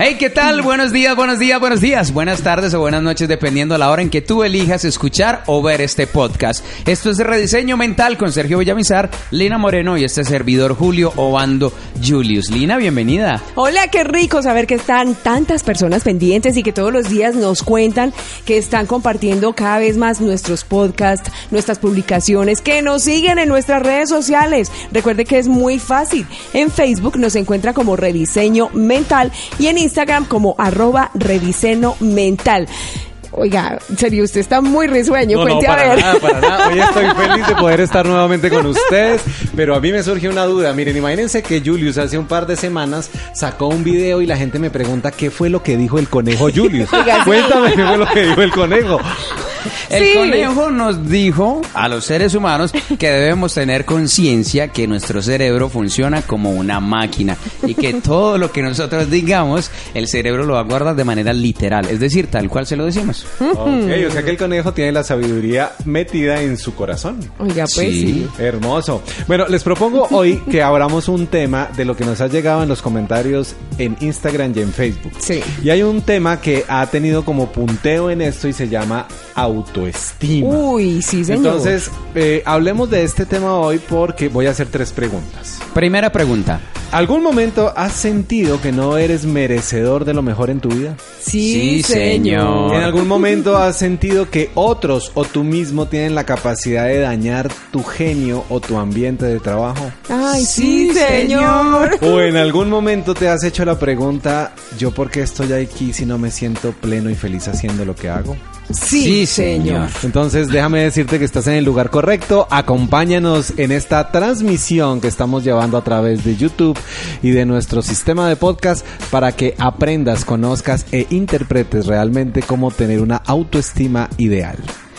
Hey, ¿qué tal? Buenos días, buenos días, buenos días, buenas tardes o buenas noches, dependiendo a la hora en que tú elijas escuchar o ver este podcast. Esto es Rediseño Mental con Sergio Villamizar, Lina Moreno y este servidor Julio Obando Julius. Lina, bienvenida. Hola, qué rico saber que están tantas personas pendientes y que todos los días nos cuentan que están compartiendo cada vez más nuestros podcasts, nuestras publicaciones, que nos siguen en nuestras redes sociales. Recuerde que es muy fácil. En Facebook nos encuentra como Rediseño Mental y en Instagram como arroba reviseno mental. Oiga, serio, usted está muy risueño. No, no, Cuente a para ver. nada, para nada. Hoy estoy feliz de poder estar nuevamente con ustedes, pero a mí me surge una duda. Miren, imagínense que Julius hace un par de semanas sacó un video y la gente me pregunta qué fue lo que dijo el conejo Julius. Oiga. Cuéntame qué fue lo que dijo el conejo. El Sí. conejo nos dijo a los seres humanos que debemos tener conciencia que nuestro cerebro funciona como una máquina y que todo lo que nosotros digamos, el cerebro lo va a guardar de manera literal, es decir, tal cual se lo decimos. Ok, o sea que el conejo tiene la sabiduría metida en su corazón. Oiga, pues Sí. sí. Hermoso. Bueno, les propongo hoy que abramos un tema de lo que nos ha llegado en los comentarios en Instagram y en Facebook. Sí. Y hay un tema que ha tenido como punteo en esto y se llama autoestima. Uy, sí, señor. Entonces, eh, hablemos de este tema hoy porque voy a hacer tres preguntas. Primera pregunta. ¿Algún momento has sentido que no eres merecedor de lo mejor en tu vida? sí, Sí, señor. ¿En algún momento has sentido que otros o tú mismo tienen la capacidad de dañar tu genio o tu ambiente de trabajo? Ay, sí, Sí, señor. ¿O en algún momento te has hecho la pregunta, ¿yo por qué estoy aquí si no me siento pleno y feliz haciendo lo que hago? Sí, Sí, señor. señor. Entonces déjame decirte que estás en el lugar correcto. Acompáñanos en esta transmisión que estamos llevando a través de YouTube y de nuestro sistema de podcast para que aprendas, conozcas e interpretes realmente cómo tener una autoestima ideal.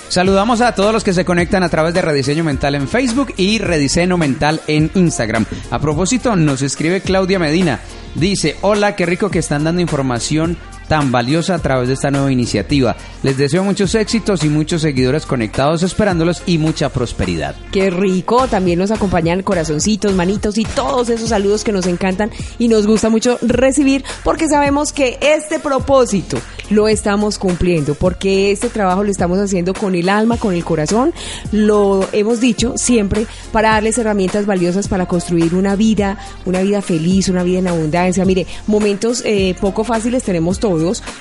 Saludamos a todos los que se conectan a través de Rediseño Mental en Facebook y Rediseño Mental en Instagram. A propósito, nos escribe Claudia Medina. Dice, hola, qué rico que están dando información tan valiosa a través de esta nueva iniciativa. Les deseo muchos éxitos y muchos seguidores conectados esperándolos y mucha prosperidad. Qué rico, también nos acompañan corazoncitos, manitos y todos esos saludos que nos encantan y nos gusta mucho recibir porque sabemos que este propósito lo estamos cumpliendo, porque este trabajo lo estamos haciendo con el alma, con el corazón, lo hemos dicho siempre para darles herramientas valiosas para construir una vida, una vida feliz, una vida en abundancia. Mire, momentos eh, poco fáciles tenemos todos,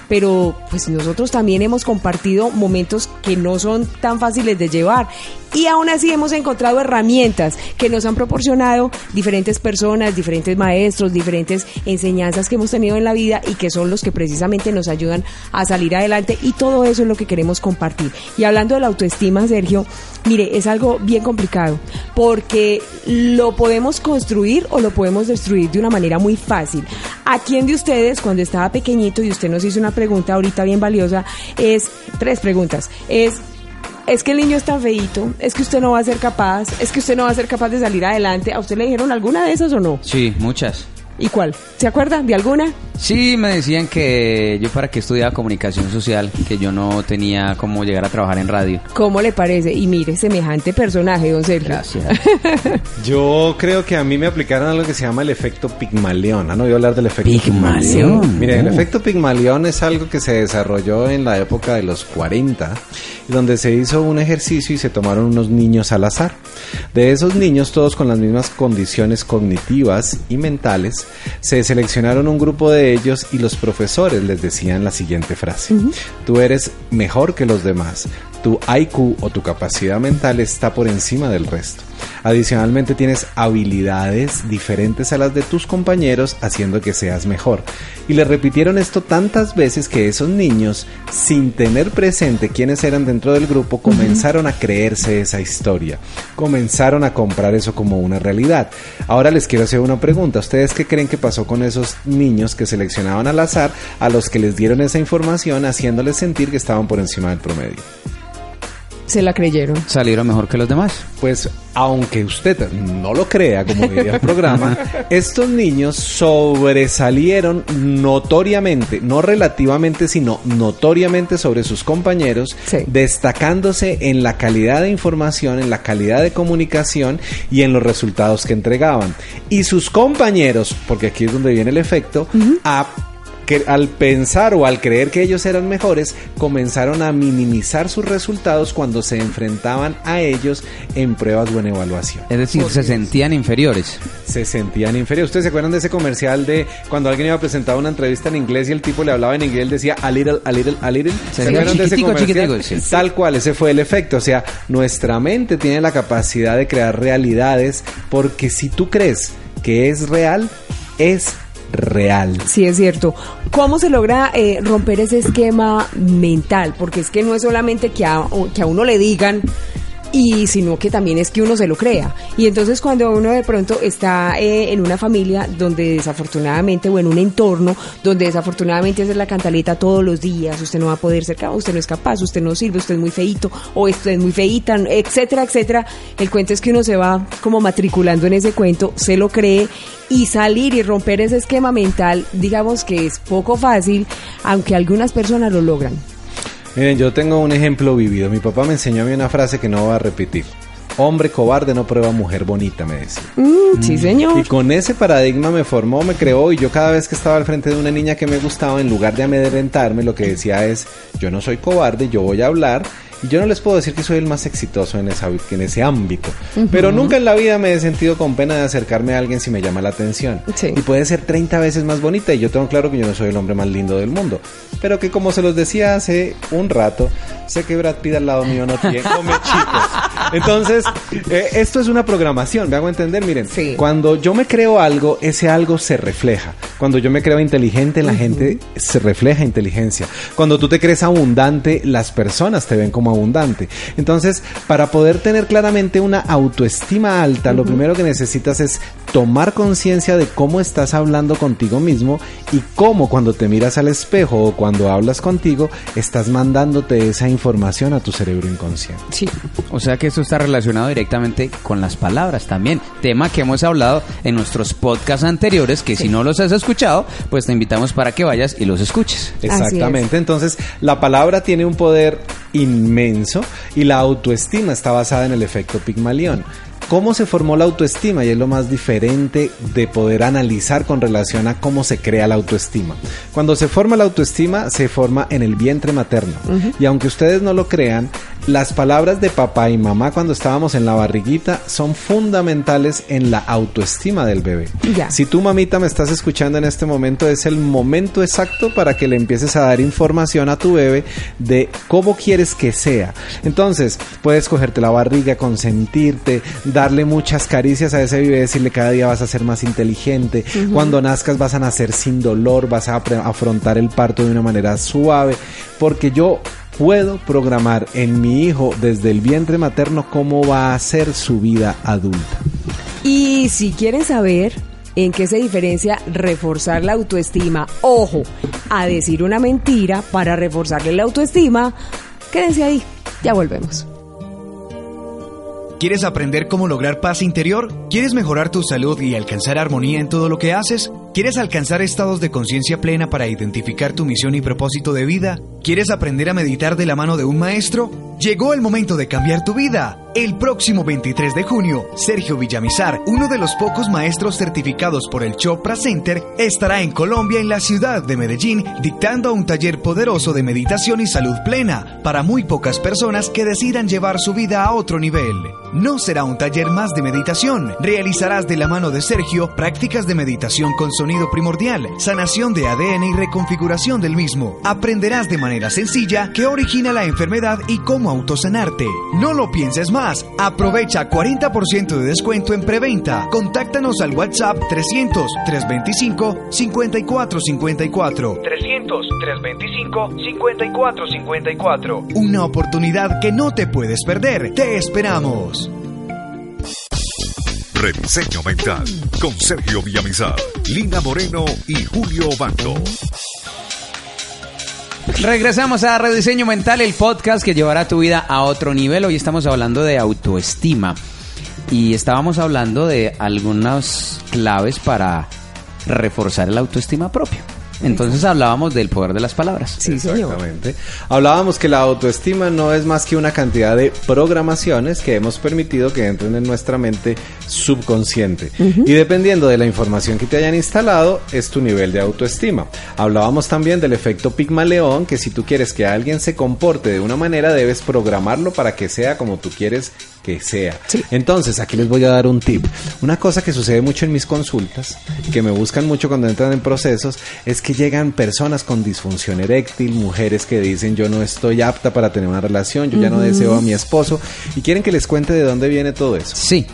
pero pues nosotros también hemos compartido momentos que no son tan fáciles de llevar y aún así hemos encontrado herramientas que nos han proporcionado diferentes personas, diferentes maestros, diferentes enseñanzas que hemos tenido en la vida y que son los que precisamente nos ayudan a salir adelante y todo eso es lo que queremos compartir. Y hablando de la autoestima, Sergio, mire, es algo bien complicado porque lo podemos construir o lo podemos destruir de una manera muy fácil. ¿A quién de ustedes cuando estaba pequeñito y usted nos hizo una pregunta ahorita bien valiosa es tres preguntas? Es es que el niño es tan feíto, es que usted no va a ser capaz, es que usted no va a ser capaz de salir adelante. ¿A usted le dijeron alguna de esas o no? Sí, muchas. ¿Y cuál? ¿Se acuerda de alguna? Sí, me decían que yo para qué estudiaba comunicación social, que yo no tenía cómo llegar a trabajar en radio. ¿Cómo le parece? Y mire, semejante personaje, don Sergio. Gracias. Yo creo que a mí me aplicaron algo que se llama el efecto Pigmalión. ¿Han oído hablar del efecto Pigmalión. Mire, el efecto Pigmalión es algo que se desarrolló en la época de los 40, donde se hizo un ejercicio y se tomaron unos niños al azar. De esos niños, todos con las mismas condiciones cognitivas y mentales, se seleccionaron un grupo de ellos y los profesores les decían la siguiente frase. Tú eres mejor que los demás. Tu IQ o tu capacidad mental está por encima del resto. Adicionalmente tienes habilidades diferentes a las de tus compañeros haciendo que seas mejor. Y le repitieron esto tantas veces que esos niños, sin tener presente quiénes eran dentro del grupo, comenzaron a creerse esa historia. Comenzaron a comprar eso como una realidad. Ahora les quiero hacer una pregunta. ¿Ustedes qué creen que pasó con esos niños que seleccionaban al azar a los que les dieron esa información haciéndoles sentir que estaban por encima del promedio? Se la creyeron. Salieron mejor que los demás. Pues aunque usted no lo crea, como diría el programa, estos niños sobresalieron notoriamente, no relativamente, sino notoriamente sobre sus compañeros, Sí. destacándose en la calidad de información, en la calidad de comunicación y en los resultados que entregaban. Y sus compañeros, porque aquí es donde viene el efecto, a que al pensar o al creer que ellos eran mejores, comenzaron a minimizar sus resultados cuando se enfrentaban a ellos en pruebas o en evaluación. Es decir, se sentían inferiores. Se sentían inferiores. ¿Ustedes se acuerdan de ese comercial de cuando alguien iba a presentar una entrevista en inglés y el tipo le hablaba en inglés, él decía a little, a little, a little? Se veía chiquitico, chiquitico, sí. Tal cual, ese fue el efecto. O sea, nuestra mente tiene la capacidad de crear realidades porque si tú crees que es real, es real. Sí, es cierto. ¿Cómo se logra eh, romper ese esquema mental? Porque es que no es solamente que a, que a uno le digan y sino que también es que uno se lo crea. Y entonces cuando uno de pronto está eh, en una familia donde desafortunadamente o en un entorno donde desafortunadamente es la cantaleta todos los días, usted no va a poder ser capaz, usted no es capaz, usted no sirve, usted es muy feito o usted es muy feita, etcétera, etcétera. El cuento es que uno se va como matriculando en ese cuento, se lo cree y salir y romper ese esquema mental, digamos que es poco fácil, aunque algunas personas lo logran. Miren, yo tengo un ejemplo vivido. Mi papá me enseñó a mí una frase que no voy a repetir. Hombre cobarde no prueba mujer bonita, me decía. Mm, sí, señor. Y con ese paradigma me formó, me creó y yo cada vez que estaba al frente de una niña que me gustaba, en lugar de amedrentarme, lo que decía es, yo no soy cobarde, yo voy a hablar yo no les puedo decir que soy el más exitoso en, esa, en ese ámbito. Pero nunca en la vida me he sentido con pena de acercarme a alguien si me llama la atención. Sí. Y puede ser 30 veces más bonita y yo tengo claro que yo no soy el hombre más lindo del mundo. Pero que como se los decía hace un rato, sé que Brad Pitt al lado mío no tiene come chicos. Entonces, eh, esto es una programación, me hago entender, miren. Sí. Cuando yo me creo algo, ese algo se refleja. Cuando yo me creo inteligente, la gente se refleja inteligencia. Cuando tú te crees abundante, las personas te ven como abundante. Entonces, para poder tener claramente una autoestima alta, lo primero que necesitas es tomar conciencia de cómo estás hablando contigo mismo y cómo cuando te miras al espejo o cuando hablas contigo, estás mandándote esa información a tu cerebro inconsciente. Sí. O sea que esto está relacionado directamente con las palabras también. Tema que hemos hablado en nuestros podcasts anteriores, que si no los has escuchado, pues te invitamos para que vayas y los escuches. Exactamente, entonces la palabra tiene un poder inmenso y la autoestima está basada en el efecto Pigmalión. ¿Cómo se formó la autoestima? Y es lo más diferente de poder analizar con relación a cómo se crea la autoestima. Cuando se forma la autoestima, se forma en el vientre materno. Y aunque ustedes no lo crean, las palabras de papá y mamá cuando estábamos en la barriguita son fundamentales en la autoestima del bebé. Ya. Si tú mamita me estás escuchando en este momento, es el momento exacto para que le empieces a dar información a tu bebé de cómo quieres que sea. Entonces, puedes cogerte la barriga, consentirte, darle muchas caricias a ese bebé, decirle cada día vas a ser más inteligente, cuando nazcas vas a nacer sin dolor, vas a afrontar el parto de una manera suave, porque yo puedo programar en mi hijo desde el vientre materno cómo va a ser su vida adulta. Y si quieren saber en qué se diferencia reforzar la autoestima, ojo, a decir una mentira para reforzarle la autoestima, quédense ahí, ya volvemos. ¿Quieres aprender cómo lograr paz interior? ¿Quieres mejorar tu salud y alcanzar armonía en todo lo que haces? ¿Quieres alcanzar estados de conciencia plena para identificar tu misión y propósito de vida? ¿Quieres aprender a meditar de la mano de un maestro? Llegó el momento de cambiar tu vida. El próximo 23 de junio, Sergio Villamizar, uno de los pocos maestros certificados por el Chopra Center, estará en Colombia, en la ciudad de Medellín, dictando un taller poderoso de meditación y salud plena para muy pocas personas que decidan llevar su vida a otro nivel. No será un taller más de meditación. Realizarás de la mano de Sergio prácticas de meditación con sonido primordial, sanación de ADN y reconfiguración del mismo. Aprenderás de manera sencilla qué origina la enfermedad y cómo autosanarte. No lo pienses más. Aprovecha 40% de descuento en preventa. Contáctanos al WhatsApp 300 325 5454. 300 325 5454. Una oportunidad que no te puedes perder. Te esperamos. Rediseño Mental con Sergio Villamizar, Lina Moreno y Julio Bando. Regresamos a Rediseño Mental, el podcast que llevará tu vida a otro nivel. Hoy estamos hablando de autoestima y estábamos hablando de algunas claves para reforzar el autoestima propio. Entonces hablábamos del poder de las palabras. Sí, señor. Exactamente. Hablábamos que la autoestima no es más que una cantidad de programaciones que hemos permitido que entren en nuestra mente subconsciente. Y dependiendo de la información que te hayan instalado, es tu nivel de autoestima. Hablábamos también del efecto Pigmaleón, que si tú quieres que alguien se comporte de una manera, debes programarlo para que sea como tú quieres que sea. Entonces, aquí les voy a dar un tip. Una cosa que sucede mucho en mis consultas, que me buscan mucho cuando entran en procesos, es que llegan personas con disfunción eréctil, mujeres que dicen yo no estoy apta para tener una relación, yo ya no deseo a mi esposo, y quieren que les cuente de dónde viene todo eso. Sí.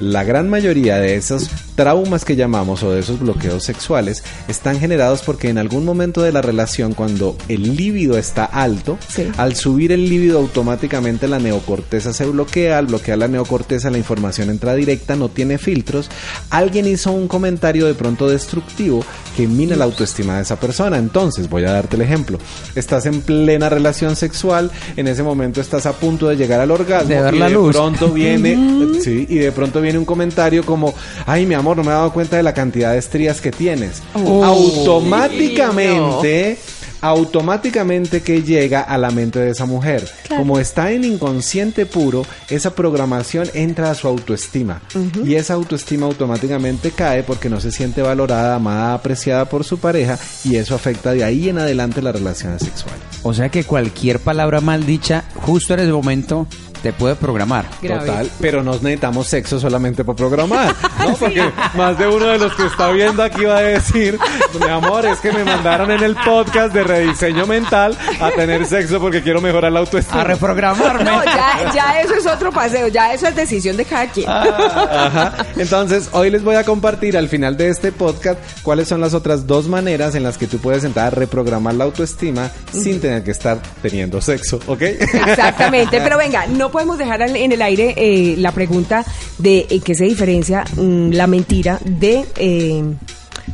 La gran mayoría de esos traumas que llamamos o de esos bloqueos sexuales están generados porque en algún momento de la relación cuando el líbido está alto, Sí. al subir el líbido automáticamente la neocorteza se bloquea, al bloquear la neocorteza la información entra directa, no tiene filtros, alguien hizo un comentario de pronto destructivo que mina la autoestima de esa persona. Entonces, voy a darte el ejemplo. Estás en plena relación sexual, en ese momento estás a punto de llegar al orgasmo De ver y la de luz. pronto viene, sí, y de pronto viene un comentario como, ay, mi amor, no me he dado cuenta de la cantidad de estrías que tienes. Automáticamente, automáticamente que llega a la mente de esa mujer. Como está en inconsciente puro, esa programación entra a su autoestima. Y esa autoestima automáticamente cae porque no se siente valorada, amada, apreciada por su pareja y eso afecta de ahí en adelante las relaciones sexuales. O sea que cualquier palabra mal dicha justo en ese momento te puede programar. Grave. Total, pero no necesitamos sexo solamente para programar, ¿no? Porque más de uno de los que está viendo aquí va a decir, mi amor, es que me mandaron en el podcast de rediseño mental a tener sexo porque quiero mejorar la autoestima. A reprogramarme. No, ya, ya eso es otro paseo, ya eso es decisión de cada quien. Ajá. Entonces, hoy les voy a compartir al final de este podcast cuáles son las otras dos maneras en las que tú puedes entrar a reprogramar la autoestima sin tener que estar teniendo sexo, ¿ok? Exactamente, pero venga, no podemos dejar en el aire eh, la pregunta de en qué se diferencia mm, la mentira de eh,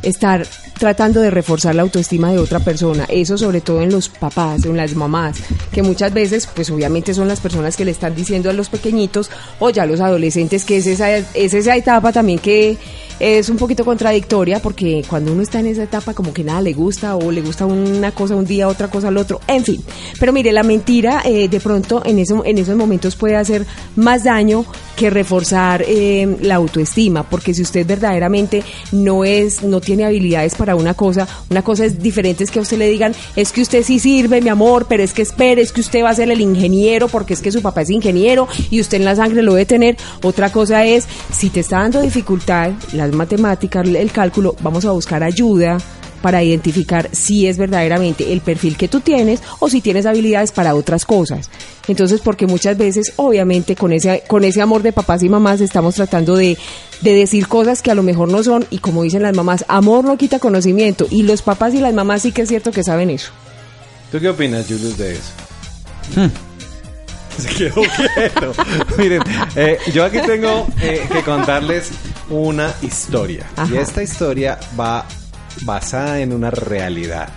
estar tratando de reforzar la autoestima de otra persona, eso sobre todo en los papás, en las mamás, que muchas veces, pues obviamente son las personas que le están diciendo a los pequeñitos o ya a los adolescentes que es esa, es esa etapa también que es un poquito contradictoria porque cuando uno está en esa etapa como que nada le gusta o le gusta una cosa un día, otra cosa al otro, en fin. Pero mire, la mentira eh, de pronto en, eso, en esos momentos puede hacer más daño que reforzar eh, la autoestima, porque si usted verdaderamente no es, no tiene habilidades para una cosa, una cosa es diferente es que a usted le digan, es que usted sí sirve, mi amor, pero es que espere, es que usted va a ser el ingeniero porque es que su papá es ingeniero y usted en la sangre lo debe tener. Otra cosa es, si te está dando dificultad, las matemáticas, el cálculo, vamos a buscar ayuda para identificar si es verdaderamente el perfil que tú tienes o si tienes habilidades para otras cosas. Entonces, porque muchas veces, obviamente, con ese, con ese amor de papás y mamás estamos tratando de, de decir cosas que a lo mejor no son, y como dicen las mamás, amor no quita conocimiento, y los papás y las mamás sí que es cierto que saben eso. ¿Tú qué opinas, Julius, de eso? Se quedó quieto. Miren, eh, yo aquí tengo eh, que contarles una historia. Y esta historia va basada en una realidad.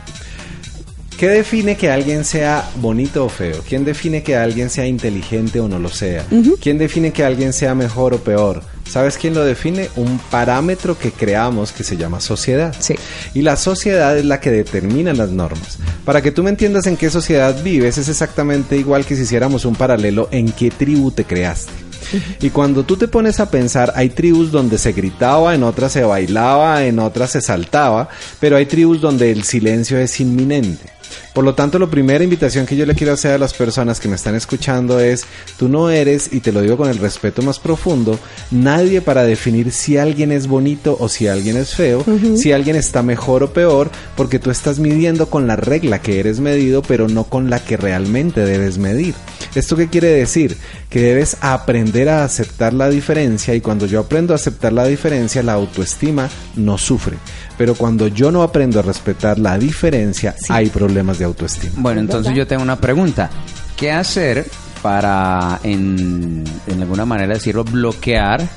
¿Qué define que alguien sea bonito o feo? ¿Quién define que alguien sea inteligente o no lo sea? ¿Quién define que alguien sea mejor o peor? ¿Sabes quién lo define? Un parámetro que creamos que se llama sociedad. Sí. Y la sociedad es la que determina las normas. Para que tú me entiendas en qué sociedad vives, es exactamente igual que si hiciéramos un paralelo en qué tribu te creaste. Y cuando tú te pones a pensar, hay tribus donde se gritaba, en otras se bailaba, en otras se saltaba, pero hay tribus donde el silencio es inminente. Por lo tanto, la primera invitación que yo le quiero hacer a las personas que me están escuchando es, tú no eres, y te lo digo con el respeto más profundo, nadie para definir si alguien es bonito o si alguien es feo, si alguien está mejor o peor, porque tú estás midiendo con la regla que eres medido, pero no con la que realmente debes medir. ¿Esto qué quiere decir? Que debes aprender a aceptar la diferencia y cuando yo aprendo a aceptar la diferencia, la autoestima no sufre. Pero cuando yo no aprendo a respetar la diferencia, hay problemas de autoestima. Bueno, entonces yo tengo una pregunta. ¿Qué hacer para, en, en alguna manera decirlo, bloquear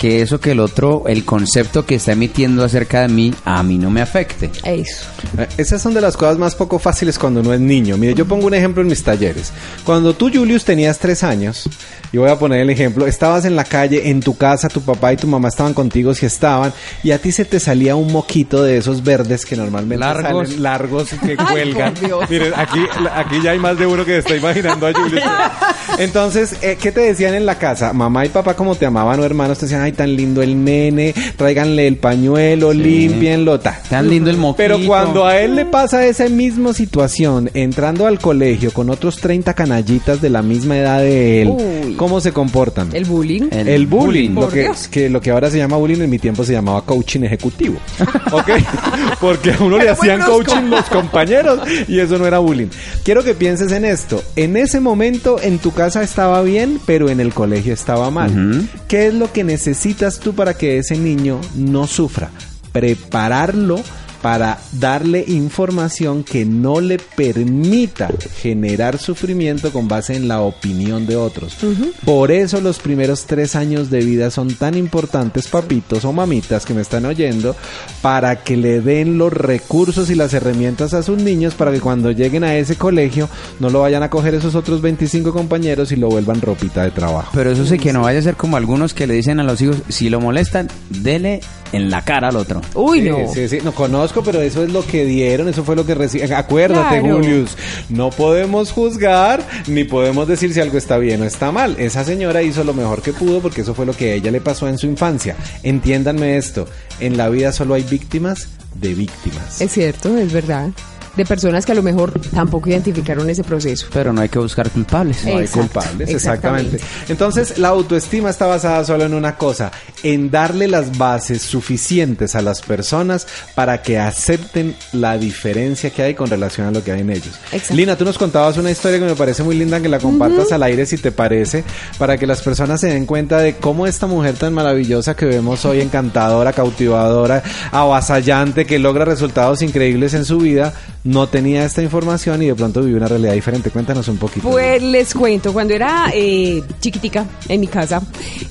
que eso que el otro, el concepto que está emitiendo acerca de mí, a mí no me afecte. Eso. Eh, Esas son de las cosas más poco fáciles cuando uno es niño. Mire, yo pongo un ejemplo en mis talleres. Cuando tú, Julius, tenías tres años, y voy a poner el ejemplo, estabas en la calle, en tu casa, tu papá y tu mamá estaban contigo si estaban, y a ti se te salía un moquito de esos verdes que normalmente Largos. salen largos y que cuelgan. Miren, aquí, aquí ya hay más de uno que está imaginando a Julius. Entonces, eh, ¿qué te decían en la casa? Mamá y papá, como te amaban o hermanos, te decían, ay, tan lindo el nene, tráiganle el pañuelo, límpienlo, ta. Tan lindo el moquito. Pero cuando a él le pasa esa misma situación, entrando al colegio con otros 30 canallitas de la misma edad de él, Uy. ¿cómo se comportan? El bullying. El El bullying, lo que, que lo que ahora se llama bullying en mi tiempo se llamaba coaching ejecutivo. ¿Ok? Porque a uno le hacían coaching los compañeros y eso no era bullying. Quiero que pienses en esto. En ese momento en tu casa estaba bien, pero en el colegio estaba mal. ¿Qué es lo que necesitas tú para que ese niño no sufra? Prepararlo para darle información que no le permita generar sufrimiento con base en la opinión de otros. Por eso los primeros tres años de vida son tan importantes, papitos o mamitas que me están oyendo, para que le den los recursos y las herramientas a sus niños para que cuando lleguen a ese colegio no lo vayan a coger esos otros 25 compañeros y lo vuelvan ropita de trabajo. Pero eso sí que no vaya a ser como algunos que le dicen a los hijos, si lo molestan, dele en la cara al otro. Uy, Sí, no. Sí, sí, no conozco, pero eso es lo que dieron, eso fue lo que recibieron. Acuérdate, Claro. Julius, no podemos juzgar ni podemos decir si algo está bien o está mal. Esa señora hizo lo mejor que pudo porque eso fue lo que a ella le pasó en su infancia. Entiéndanme esto, en la vida solo hay víctimas de víctimas. Es cierto, es verdad. De personas que a lo mejor tampoco identificaron ese proceso. Pero no hay que buscar culpables. No hay culpables, exactamente. exactamente. Entonces, la autoestima está basada solo en una cosa, en darle las bases suficientes a las personas para que acepten la diferencia que hay con relación a lo que hay en ellos. Exacto. Lina, tú nos contabas una historia que me parece muy linda, que la compartas al aire si te parece, para que las personas se den cuenta de cómo esta mujer tan maravillosa que vemos hoy, encantadora, cautivadora, avasallante, que logra resultados increíbles en su vida, no tenía esta información y de pronto vive una realidad diferente. Cuéntanos un poquito. Pues les cuento, cuando era eh, chiquitica en mi casa,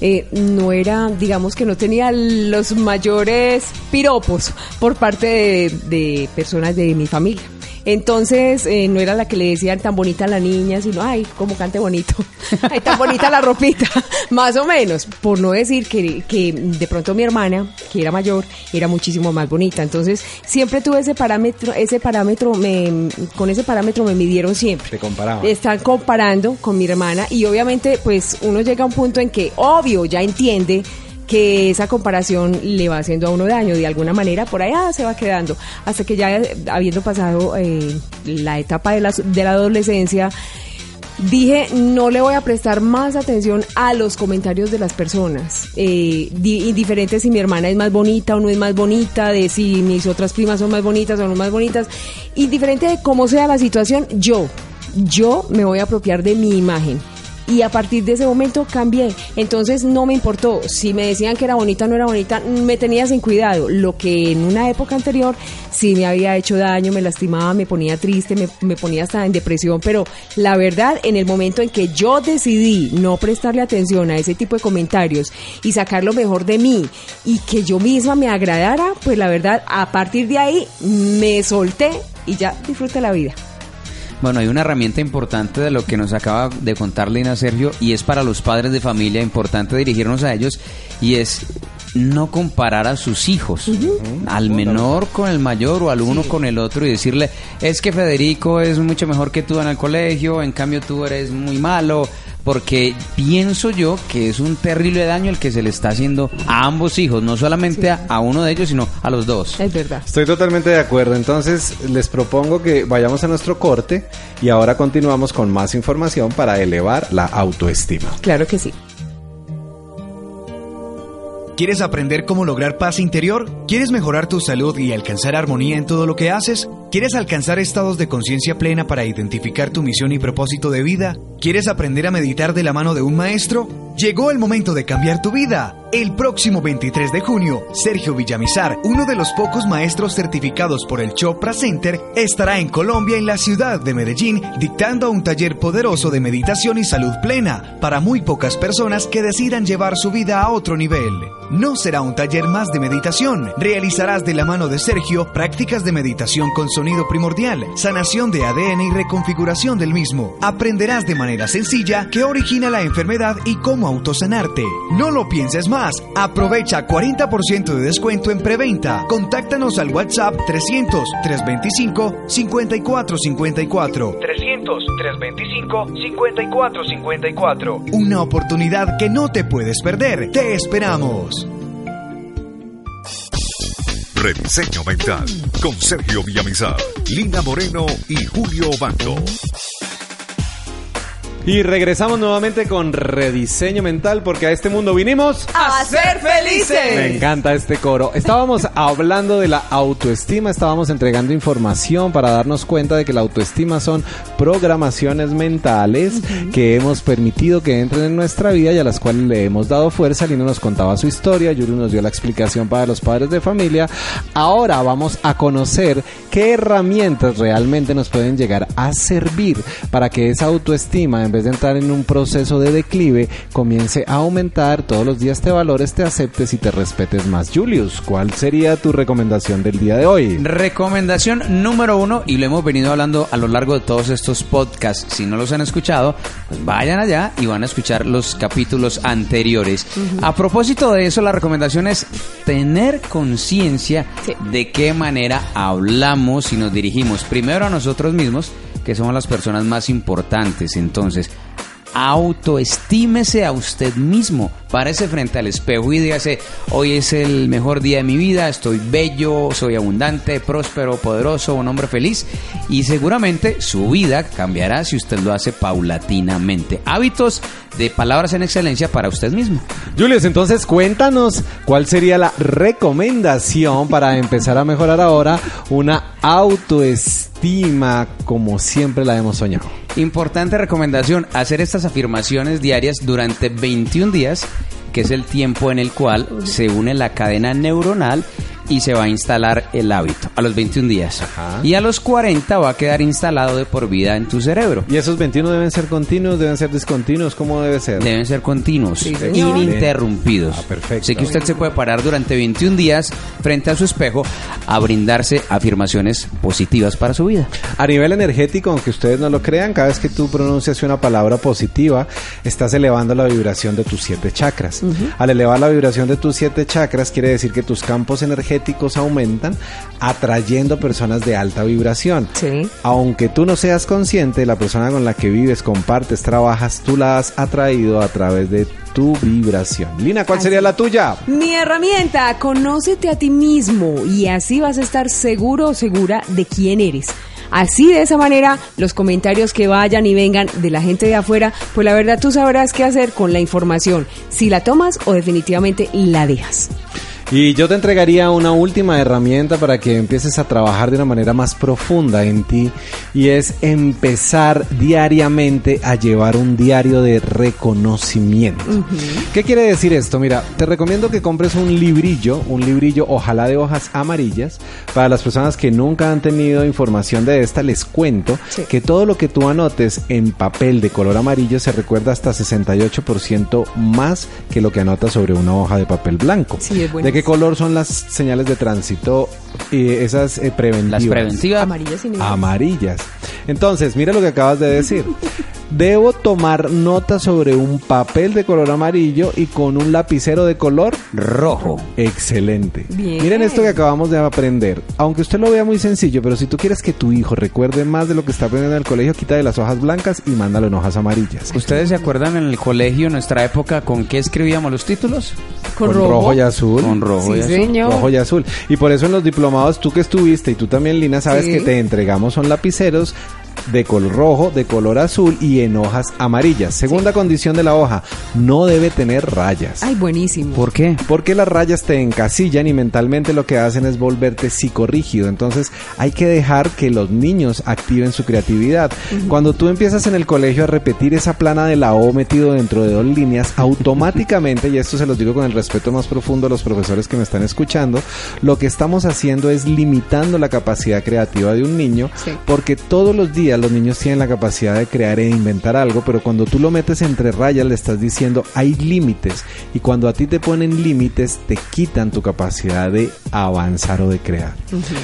eh, no era, digamos que no tenía los mayores piropos por parte de, de personas de mi familia. Entonces, eh, no era la que le decían tan bonita la niña, sino, ay, como cante bonito, ay, tan bonita la ropita, más o menos, por no decir que, que de pronto mi hermana, que era mayor, era muchísimo más bonita. Entonces, siempre tuve ese parámetro, ese parámetro, me, con ese parámetro me midieron siempre Te comparaban. están comparando con mi hermana y obviamente pues uno llega a un punto en que obvio ya entiende que esa comparación le va haciendo a uno daño de alguna manera por allá se va quedando hasta que ya eh, habiendo pasado eh, la etapa de la, de la adolescencia Dije, no le voy a prestar más atención a los comentarios de las personas. Eh, di- indiferente si mi hermana es más bonita o no es más bonita, de si mis otras primas son más bonitas o no más bonitas. Indiferente de cómo sea la situación, yo, yo me voy a apropiar de mi imagen. Y a partir de ese momento cambié. Entonces no me importó. Si me decían que era bonita o no era bonita, me tenía sin cuidado. Lo que en una época anterior sí me había hecho daño, me lastimaba, me ponía triste, me, me ponía hasta en depresión. Pero la verdad, en el momento en que yo decidí no prestarle atención a ese tipo de comentarios y sacar lo mejor de mí y que yo misma me agradara, pues la verdad, a partir de ahí me solté y ya disfruté la vida. Bueno, hay una herramienta importante de lo que nos acaba de contar Lina Sergio y es para los padres de familia importante dirigirnos a ellos y es no comparar a sus hijos, al menor con el mayor o al uno con el otro y decirle, es que Federico es mucho mejor que tú en el colegio, en cambio tú eres muy malo, porque pienso yo que es un terrible daño el que se le está haciendo a ambos hijos, no solamente a, a uno de ellos, sino a los dos. Es verdad. Estoy totalmente de acuerdo. Entonces, les propongo que vayamos a nuestro corte y ahora continuamos con más información para elevar la autoestima. Claro que sí. ¿Quieres aprender cómo lograr paz interior? ¿Quieres mejorar tu salud y alcanzar armonía en todo lo que haces? ¿Quieres alcanzar estados de conciencia plena para identificar tu misión y propósito de vida? ¿Quieres aprender a meditar de la mano de un maestro? Llegó el momento de cambiar tu vida. El próximo 23 de junio, Sergio Villamizar, uno de los pocos maestros certificados por el Chopra Center, estará en Colombia, en la ciudad de Medellín, dictando un taller poderoso de meditación y salud plena para muy pocas personas que decidan llevar su vida a otro nivel. No será un taller más de meditación. Realizarás de la mano de Sergio prácticas de meditación con sonido primordial, sanación de ADN y reconfiguración del mismo. Aprenderás de manera sencilla qué origina la enfermedad y cómo autosanarte. No lo pienses más. Aprovecha 40% de descuento en preventa. Contáctanos al WhatsApp 300 325 5454. 300 325 5454. Una oportunidad que no te puedes perder. Te esperamos. Rediseño Mental con Sergio Villamizar, Lina Moreno y Julio Bando. Y regresamos nuevamente con rediseño mental porque a este mundo vinimos ¡A ser felices! Me encanta este coro. Estábamos hablando de la autoestima, estábamos entregando información para darnos cuenta de que la autoestima son programaciones mentales que hemos permitido que entren en nuestra vida y a las cuales le hemos dado fuerza. Lino nos contaba su historia, Yuri nos dio la explicación para los padres de familia. Ahora vamos a conocer qué herramientas realmente nos pueden llegar a servir para que esa autoestima, en vez de entrar en un proceso de declive, comience a aumentar, todos los días te valores, te aceptes y te respetes más. Julius, ¿cuál sería tu recomendación del día de hoy? Recomendación número uno, y lo hemos venido hablando a lo largo de todos estos podcasts. Si no los han escuchado, pues vayan allá y van a escuchar los capítulos anteriores. A propósito de eso, la recomendación es tener conciencia Sí. de qué manera hablamos y nos dirigimos primero a nosotros mismos, que somos las personas más importantes. Entonces, autoestímese a usted mismo. Párese frente al espejo y dígase, hoy es el mejor día de mi vida, estoy bello, soy abundante, próspero, poderoso, un hombre feliz. Y seguramente su vida cambiará si usted lo hace paulatinamente. Hábitos de palabras en excelencia para usted mismo. Julius, entonces cuéntanos cuál sería la recomendación para empezar a mejorar ahora una autoestima como siempre la hemos soñado. Importante recomendación, hacer estas afirmaciones diarias durante 21 días, que es el tiempo en el cual se une la cadena neuronal y se va a instalar el hábito a los 21 días. Ajá. Y a los 40 va a quedar instalado de por vida en tu cerebro. ¿Y esos 21 deben ser continuos, deben ser discontinuos? ¿Cómo debe ser? Deben ser continuos, Sí, ininterrumpidos. Ah, perfecto. Así que usted se puede parar durante 21 días frente a su espejo a brindarse afirmaciones positivas para su vida. A nivel energético, aunque ustedes no lo crean, cada vez que tú pronuncias una palabra positiva, estás elevando la vibración de tus siete chakras. Al elevar la vibración de tus siete chakras, quiere decir que tus campos energéticos aumentan, atrayendo personas de alta vibración. Sí. Aunque tú no seas consciente, la persona con la que vives, compartes, trabajas, tú la has atraído a través de tu vibración. Lina, ¿cuál Así sería la tuya? Mi herramienta, conócete a ti mismo y así vas a estar seguro o segura de quién eres. Así de esa manera, los comentarios que vayan y vengan de la gente de afuera, pues la verdad tú sabrás qué hacer con la información, si la tomas o definitivamente la dejas. Y yo te entregaría una última herramienta para que empieces a trabajar de una manera más profunda en ti y es empezar diariamente a llevar un diario de reconocimiento. ¿Qué quiere decir esto? Mira, te recomiendo que compres un librillo, un librillo ojalá de hojas amarillas. Para las personas que nunca han tenido información de esta, les cuento Sí. que todo lo que tú anotes en papel de color amarillo se recuerda hasta 68% más que lo que anotas sobre una hoja de papel blanco. Sí, es ¿De qué color son las señales de tránsito? Y esas eh, preventivas. Las preventivas. Amarillas y negras. Amarillas. Entonces, mira lo que acabas de decir. Debo tomar nota sobre un papel de color amarillo y con un lapicero de color Rojo. Excelente. Bien. Miren esto que acabamos de aprender. Aunque usted lo vea muy sencillo, pero si tú quieres que tu hijo recuerde más de lo que está aprendiendo en el colegio, quita de las hojas blancas y mándalo en hojas amarillas. ¿Ustedes se acuerdan en el colegio, en nuestra época, con qué escribíamos los títulos? Con, rojo. y azul. Con rojo Sí, y azul. señor. Rojo y azul. Y por eso en los diplomados, tú que estuviste y tú también, Lina, sabes Sí. que te entregamos son lapiceros de color rojo, de color azul y en hojas amarillas. Segunda condición de la hoja, no debe tener rayas. Ay, buenísimo. ¿Por qué? Porque las rayas te encasillan y mentalmente lo que hacen es volverte psicorrígido. Entonces hay que dejar que los niños activen su creatividad. Cuando tú empiezas en el colegio a repetir esa plana de la O metido dentro de dos líneas, automáticamente, y esto se los digo con el respeto más profundo a los profesores que me están escuchando, lo que estamos haciendo es limitando la capacidad creativa de un niño, Sí. porque todos los días los niños tienen la capacidad de crear e inventar algo, pero cuando tú lo metes entre rayas le estás diciendo hay límites, y cuando a ti te ponen límites te quitan tu capacidad de avanzar o de crear.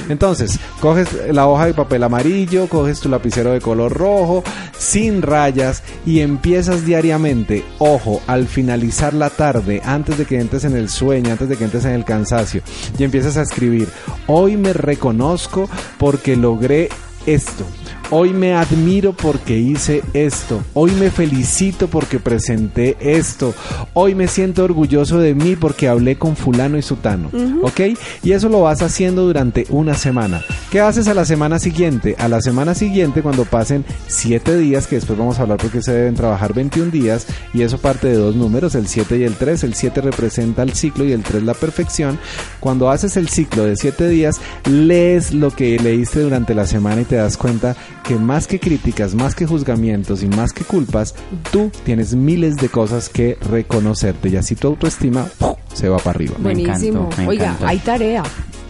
Entonces, coges la hoja de papel amarillo, coges tu lapicero de color rojo, sin rayas, y empiezas diariamente, ojo, al finalizar la tarde, antes de que entres en el sueño, antes de que entres en el cansancio, y empiezas a escribir, hoy me reconozco porque logré esto. Hoy me admiro porque hice esto. Hoy me felicito porque presenté esto. Hoy me siento orgulloso de mí porque hablé con fulano y sutano. ¿Ok? Y eso lo vas haciendo durante una semana. ¿Qué haces a la semana siguiente? A la semana siguiente, cuando pasen 7 días, que después vamos a hablar porque se deben trabajar 21 días, y eso parte de dos números, el 7 y el 3. El 7 representa el ciclo y el 3 la perfección. Cuando haces el ciclo de 7 días, lees lo que leíste durante la semana y te das cuenta que más que críticas, más que juzgamientos y más que culpas, tú tienes miles de cosas que reconocerte y así tu autoestima ¡puf! se va para arriba. Me Buenísimo. encantó, me Oiga, encantó. hay tarea.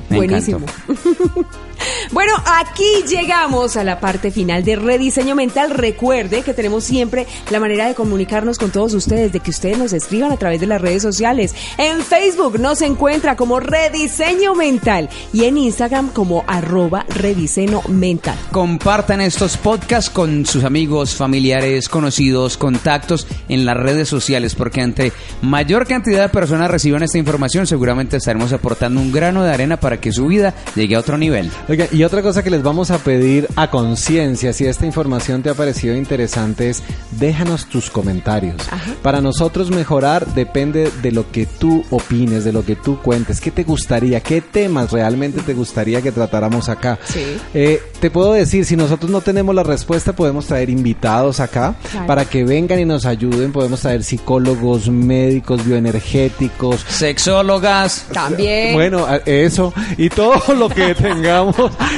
Me Buenísimo. bueno, aquí llegamos a la parte final de rediseño mental. Recuerde que tenemos siempre la manera de comunicarnos con todos ustedes, de que ustedes nos escriban a través de las redes sociales. En Facebook nos encuentra como rediseño mental y en Instagram como arroba rediseño mental. Compartan estos podcasts con sus amigos, familiares, conocidos, contactos en las redes sociales, porque entre mayor cantidad de personas reciban esta información, seguramente estaremos aportando un grano de arena para que su vida llegue a otro nivel. Oiga, y otra cosa que les vamos a pedir a conciencia, si esta información te ha parecido interesante, es déjanos tus comentarios. Para nosotros mejorar depende de lo que tú opines, de lo que tú cuentes, qué te gustaría, qué temas realmente te gustaría que tratáramos acá. Sí. Eh, te puedo decir, si nosotros no tenemos la respuesta, podemos traer invitados acá Claro. para que vengan y nos ayuden, podemos traer psicólogos, médicos, bioenergéticos, Sexólogas. También. bueno, eso y todo lo que tengamos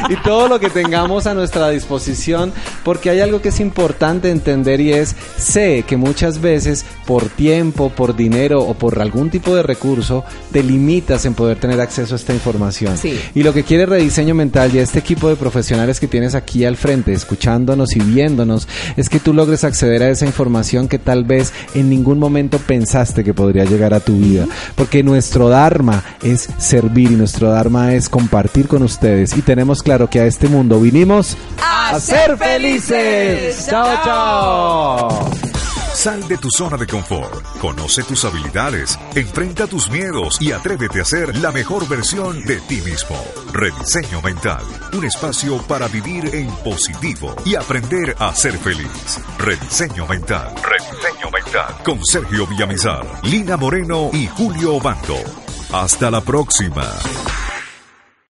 y todo lo que tengamos a nuestra disposición, porque hay algo que es importante entender y es sé que muchas veces por tiempo, por dinero o por algún tipo de recurso te limitas en poder tener acceso a esta información. Sí. Y lo que quiere Rediseño Mental y este equipo de profesionales que tienes aquí al frente, escuchándonos y viéndonos, es que tú logres acceder a esa información que tal vez en ningún momento pensaste que podría llegar a tu vida. Porque nuestro Dharma es servir y nuestro Dharma es compartir con ustedes. Y tenemos claro que a este mundo vinimos A ser felices. Chao, chao. Sal de tu zona de confort, conoce tus habilidades, enfrenta tus miedos y atrévete a ser la mejor versión de ti mismo. Rediseño Mental, un espacio para vivir en positivo y aprender a ser feliz. Rediseño Mental, Rediseño Mental, con Sergio Villamizar, Lina Moreno y Julio Bando. Hasta la próxima.